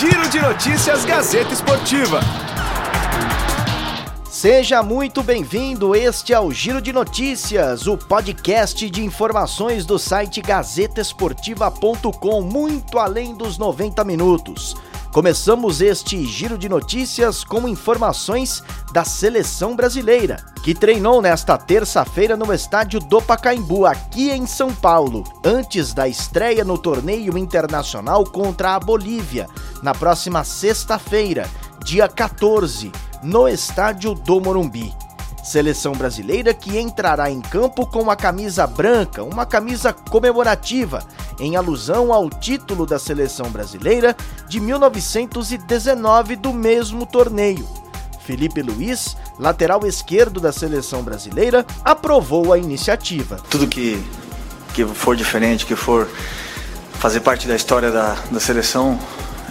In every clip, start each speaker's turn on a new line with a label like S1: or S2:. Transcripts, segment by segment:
S1: Giro de Notícias Gazeta Esportiva.
S2: Seja muito bem-vindo. Este é o Giro de Notícias, o podcast de informações do site gazetesportiva.com, muito além dos 90 minutos. Começamos este giro de notícias com informações da seleção brasileira, que treinou nesta terça-feira no estádio do Pacaembu, aqui em São Paulo, antes da estreia no torneio internacional contra a Bolívia, na próxima sexta-feira, dia 14, no estádio do Morumbi. Seleção brasileira que entrará em campo com a camisa branca, uma camisa comemorativa, em alusão ao título da seleção brasileira de 1919 do mesmo torneio. Felipe Luiz, lateral esquerdo da seleção brasileira, aprovou a iniciativa.
S3: Tudo que, que for diferente, que for fazer parte da história da, da seleção,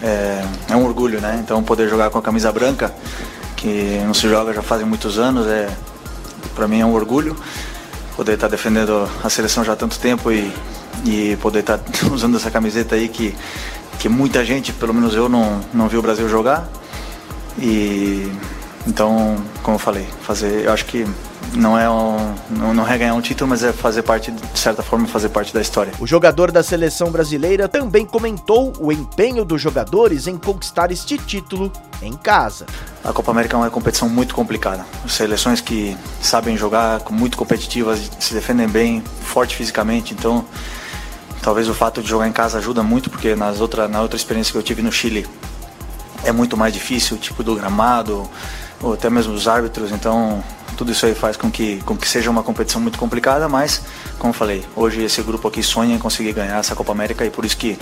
S3: é, é um orgulho, né? Então poder jogar com a camisa branca que não se joga já fazem muitos anos, é para mim é um orgulho poder estar tá defendendo a seleção já há tanto tempo e, e poder estar tá usando essa camiseta aí que, que muita gente, pelo menos eu, não, não viu o Brasil jogar. E então, como eu falei, fazer, eu acho que não é um, não, não é ganhar um título, mas é fazer parte, de certa forma, fazer parte da história.
S2: O jogador da seleção brasileira também comentou o empenho dos jogadores em conquistar este título em casa.
S3: A Copa América é uma competição muito complicada. Seleções que sabem jogar, muito competitivas, se defendem bem, forte fisicamente, então talvez o fato de jogar em casa ajuda muito, porque nas outra, na outra experiência que eu tive no Chile é muito mais difícil, o tipo do gramado, ou até mesmo os árbitros, então tudo isso aí faz com que, com que seja uma competição muito complicada, mas, como falei, hoje esse grupo aqui sonha em conseguir ganhar essa Copa América e por isso que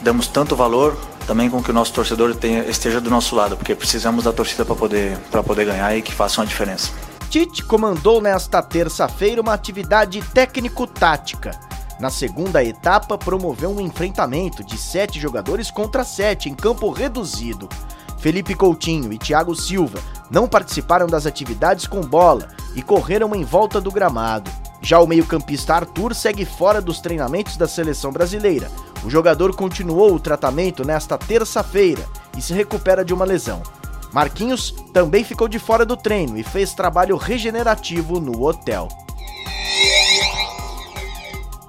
S3: damos tanto valor também com que o nosso torcedor tenha, esteja do nosso lado, porque precisamos da torcida para poder, poder ganhar e que faça uma diferença.
S2: Tite comandou nesta terça-feira uma atividade técnico-tática. Na segunda etapa, promoveu um enfrentamento de sete jogadores contra sete em campo reduzido. Felipe Coutinho e Thiago Silva não participaram das atividades com bola e correram em volta do gramado. Já o meio-campista Arthur segue fora dos treinamentos da seleção brasileira. O jogador continuou o tratamento nesta terça-feira e se recupera de uma lesão. Marquinhos também ficou de fora do treino e fez trabalho regenerativo no hotel.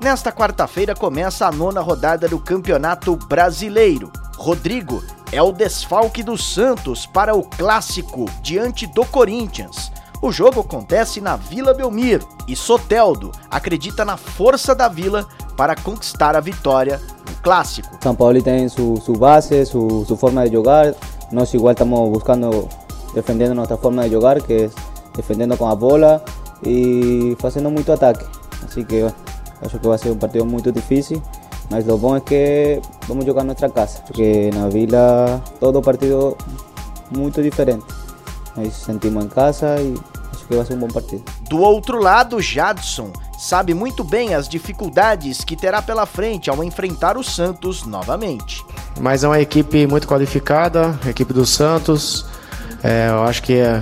S2: Nesta quarta-feira começa a nona rodada do Campeonato Brasileiro. Rodrigo é o desfalque do Santos para o clássico diante do Corinthians. O jogo acontece na Vila Belmiro e Soteldo acredita na força da Vila para conquistar a vitória no clássico.
S4: São Paulo tem sua su base, sua forma de jogar. Nós igual estamos buscando, defendendo nossa forma de jogar, que é defendendo com a bola e fazendo muito ataque. Assim que acho que vai ser um partido muito difícil. Mas lo bom é que vamos jogar nuestra casa, porque na Vila todo partido muito diferente. Nós sentimos em casa e acho que vai ser um bom partido.
S2: Do outro lado, Jadson sabe muito bem as dificuldades que terá pela frente ao enfrentar o Santos novamente.
S5: Mas é uma equipe muito qualificada, a equipe do Santos. É, eu acho que é,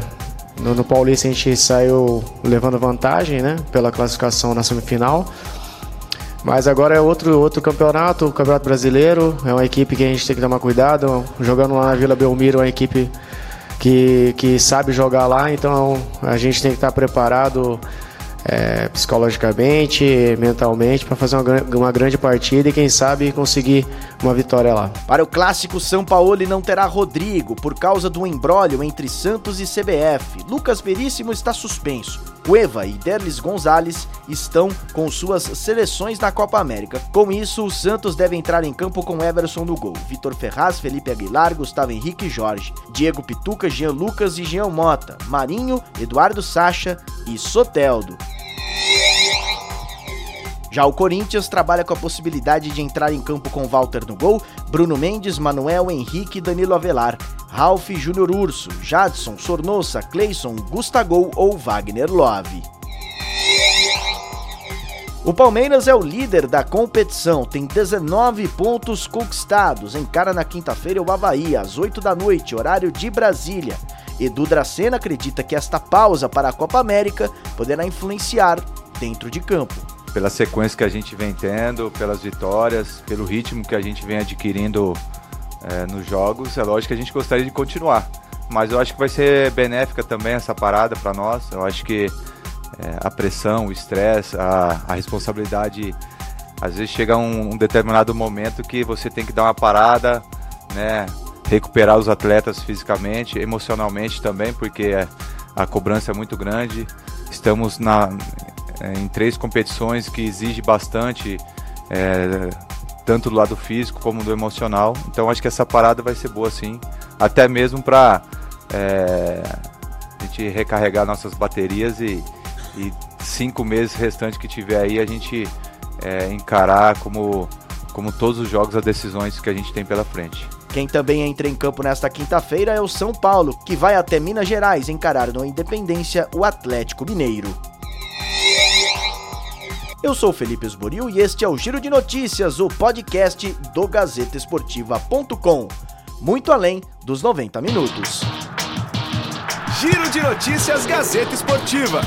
S5: no, no Paulista a gente saiu levando vantagem, né, pela classificação na semifinal. Mas agora é outro, outro campeonato, o Campeonato Brasileiro. É uma equipe que a gente tem que tomar cuidado. Jogando lá na Vila Belmiro, é uma equipe que, que sabe jogar lá, então a gente tem que estar preparado é, psicologicamente, mentalmente, para fazer uma, uma, grande partida e quem sabe conseguir uma vitória lá.
S2: Para o clássico, São Paulo não terá Rodrigo por causa do embrólio entre Santos e CBF. Lucas Veríssimo está suspenso. Cueva e Derlis Gonzalez estão com suas seleções na Copa América. Com isso, o Santos deve entrar em campo com Everson no gol, Vitor Ferraz, Felipe Aguilar, Gustavo Henrique e Jorge, Diego Pituca, Jean Lucas e Jean Mota, Marinho, Eduardo Sacha e Soteldo. Já o Corinthians trabalha com a possibilidade de entrar em campo com Walter no gol, Bruno Mendes, Manuel Henrique e Danilo Avelar, Ralph Júnior Urso, Jadson, Sornosa, Cleison, Gustagol ou Wagner Love. O Palmeiras é o líder da competição, tem 19 pontos conquistados. Encara na quinta-feira o Havaí, às 8 da noite, horário de Brasília. Edu Dracena acredita que esta pausa para a Copa América poderá influenciar dentro de campo
S6: pela sequência que a gente vem tendo, pelas vitórias, pelo ritmo que a gente vem adquirindo é, nos jogos, é lógico que a gente gostaria de continuar. Mas eu acho que vai ser benéfica também essa parada para nós. Eu acho que é, a pressão, o estresse, a, a, responsabilidade, às vezes chega um, um, determinado momento que você tem que dar uma parada, né? Recuperar os atletas fisicamente, emocionalmente também, porque a cobrança é muito grande. Estamos na, é, em três competições que exige bastante, é, tanto do lado físico como do emocional. Então acho que essa parada vai ser boa sim, até mesmo para é, a gente recarregar nossas baterias e, e, cinco meses restantes que tiver aí a gente é, encarar como, como todos os jogos as decisões que a gente tem pela frente.
S2: Quem também entra em campo nesta quinta-feira é o São Paulo, que vai até Minas Gerais encarar no Independência o Atlético Mineiro. Eu sou Felipe Esboril e este é o Giro de Notícias, o podcast do GazetaEsportiva.com. Muito além dos 90 minutos.
S1: Giro de Notícias Gazeta Esportiva.